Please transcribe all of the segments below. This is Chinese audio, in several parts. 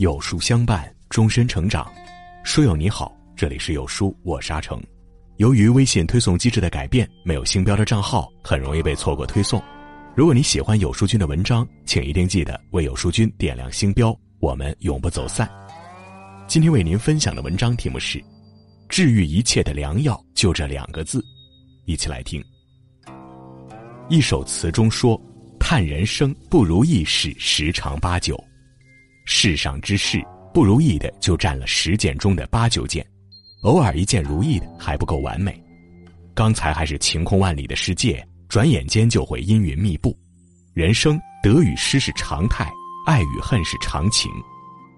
有书相伴，终身成长。书友你好，这里是有书，我是阿成。由于微信推送机制的改变，没有星标的账号很容易被错过推送。如果你喜欢有书君的文章，请一定记得为有书君点亮星标，我们永不走散。今天为您分享的文章题目是：治愈一切的良药就这两个字。一起来听。一首词中说：“叹人生不如意事十常八九。”世上之事，不如意的就占了十件中的八九件，偶尔一件如意的还不够完美。刚才还是晴空万里的世界，转眼间就会阴云密布。人生得与失是常态，爱与恨是常情。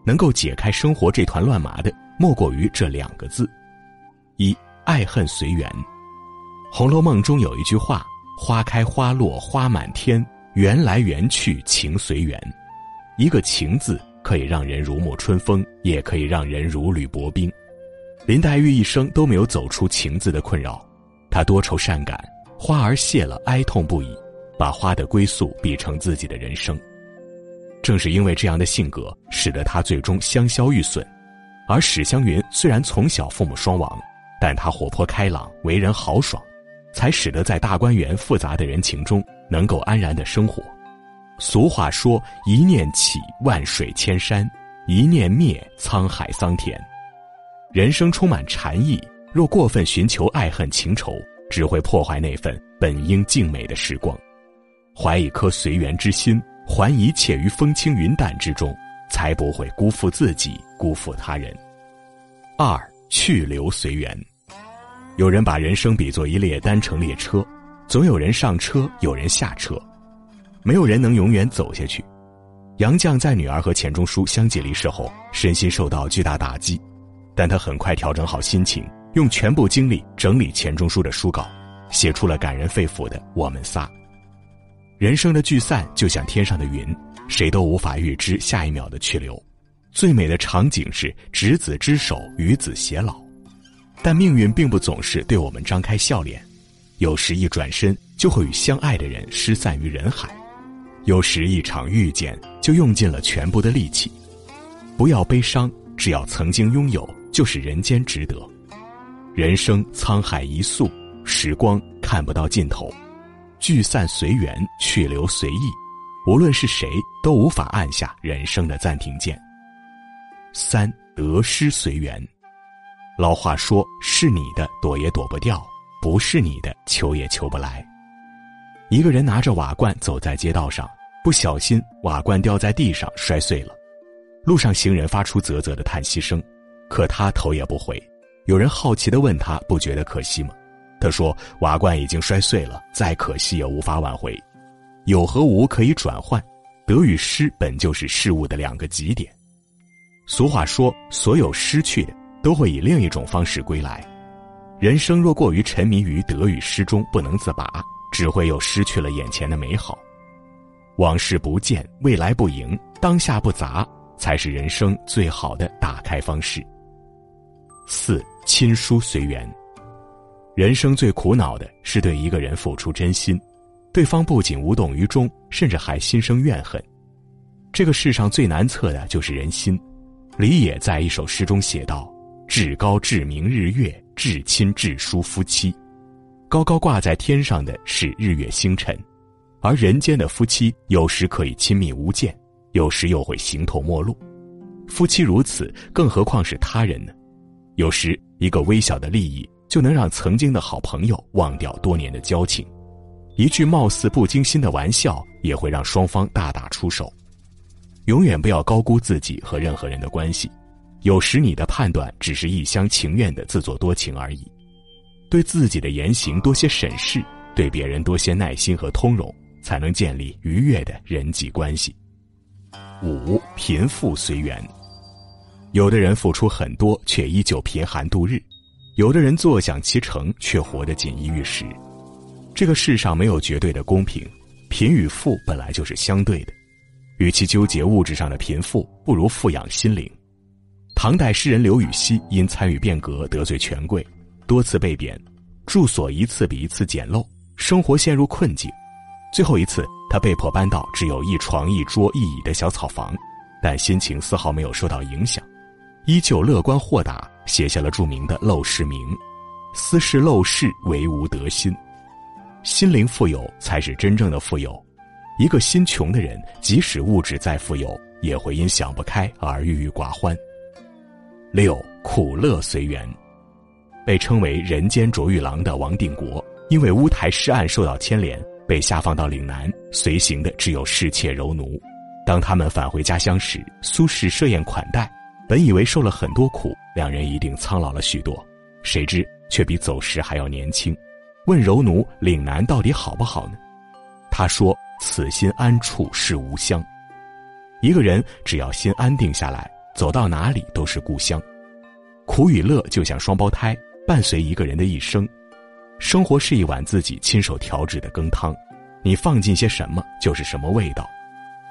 能够解开生活这团乱麻的，莫过于这两个字：一爱恨随缘。《红楼梦》中有一句话：“花开花落花满天，缘来缘去情随缘。”一个情字。可以让人如沐春风，也可以让人如履薄冰。林黛玉一生都没有走出情字的困扰，她多愁善感，花儿谢了哀痛不已，把花的归宿比成自己的人生。正是因为这样的性格，使得她最终香消玉损。而史湘云虽然从小父母双亡，但她活泼开朗，为人豪爽，才使得在大观园复杂的人情中能够安然的生活。俗话说：“一念起，万水千山；一念灭，沧海桑田。”人生充满禅意，若过分寻求爱恨情仇，只会破坏那份本应静美的时光。怀一颗随缘之心，还一切于风轻云淡之中，才不会辜负自己，辜负他人。二去留随缘。有人把人生比作一列单程列车，总有人上车，有人下车。没有人能永远走下去。杨绛在女儿和钱钟书相继离世后，身心受到巨大打击，但他很快调整好心情，用全部精力整理钱钟书的书稿，写出了感人肺腑的《我们仨》。人生的聚散就像天上的云，谁都无法预知下一秒的去留。最美的场景是执子之手，与子偕老。但命运并不总是对我们张开笑脸，有时一转身就会与相爱的人失散于人海。有时一场遇见就用尽了全部的力气，不要悲伤，只要曾经拥有，就是人间值得。人生沧海一粟，时光看不到尽头，聚散随缘，去留随意。无论是谁，都无法按下人生的暂停键。三得失随缘。老话说：“是你的躲也躲不掉，不是你的求也求不来。”一个人拿着瓦罐走在街道上，不小心瓦罐掉在地上摔碎了。路上行人发出啧啧的叹息声，可他头也不回。有人好奇地问他：“不觉得可惜吗？”他说：“瓦罐已经摔碎了，再可惜也无法挽回。有和无可以转换，得与失本就是事物的两个极点。俗话说，所有失去的都会以另一种方式归来。人生若过于沉迷于得与失中不能自拔。”只会又失去了眼前的美好，往事不见，未来不迎，当下不杂，才是人生最好的打开方式。四亲疏随缘。人生最苦恼的是对一个人付出真心，对方不仅无动于衷，甚至还心生怨恨。这个世上最难测的就是人心。李野在一首诗中写道：“至高至明日月，至亲至疏夫妻。”高高挂在天上的是日月星辰，而人间的夫妻有时可以亲密无间，有时又会形同陌路。夫妻如此，更何况是他人呢？有时一个微小的利益就能让曾经的好朋友忘掉多年的交情，一句貌似不经心的玩笑也会让双方大打出手。永远不要高估自己和任何人的关系，有时你的判断只是一厢情愿的自作多情而已。对自己的言行多些审视，对别人多些耐心和通融，才能建立愉悦的人际关系。五贫富随缘，有的人付出很多，却依旧贫寒度日；有的人坐享其成，却活得锦衣玉食。这个世上没有绝对的公平，贫与富本来就是相对的。与其纠结物质上的贫富，不如富养心灵。唐代诗人刘禹锡因参与变革得罪权贵。多次被贬，住所一次比一次简陋，生活陷入困境。最后一次，他被迫搬到只有一床一桌一椅的小草房，但心情丝毫没有受到影响，依旧乐观豁达，写下了著名的《陋室铭》：“斯是陋室，惟吾德馨。”心灵富有才是真正的富有。一个心穷的人，即使物质再富有，也会因想不开而郁郁寡欢。六苦乐随缘，被称为“人间卓玉郎”的王定国，因为乌台诗案受到牵连，被下放到岭南，随行的只有侍妾柔奴。当他们返回家乡时，苏轼设宴款待，本以为受了很多苦，两人一定苍老了许多，谁知却比走时还要年轻。问柔奴：“岭南到底好不好呢？”他说：“此心安处是吾乡。一个人只要心安定下来，走到哪里都是故乡。苦与乐就像双胞胎，伴随一个人的一生。生活是一碗自己亲手调制的羹汤，你放进些什么就是什么味道。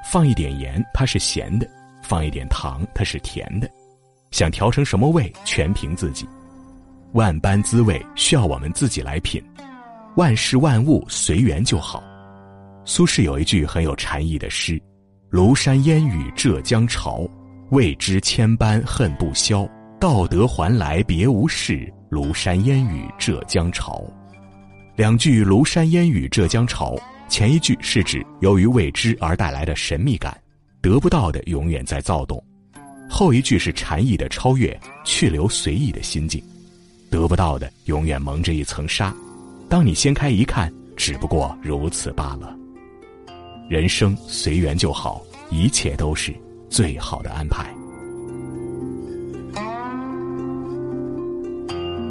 放一点盐，它是咸的；放一点糖，它是甜的。想调成什么味，全凭自己。万般滋味需要我们自己来品。”万事万物随缘就好。苏轼有一句很有禅意的诗：“庐山烟雨浙江潮，未知千般恨不消。道德还来别无事，庐山烟雨浙江潮。”两句“庐山烟雨浙江潮”，前一句是指由于未知而带来的神秘感，得不到的永远在躁动；后一句是禅意的超越，去留随意的心境，得不到的永远蒙着一层纱。当你掀开一看，只不过如此罢了。人生随缘就好，一切都是最好的安排。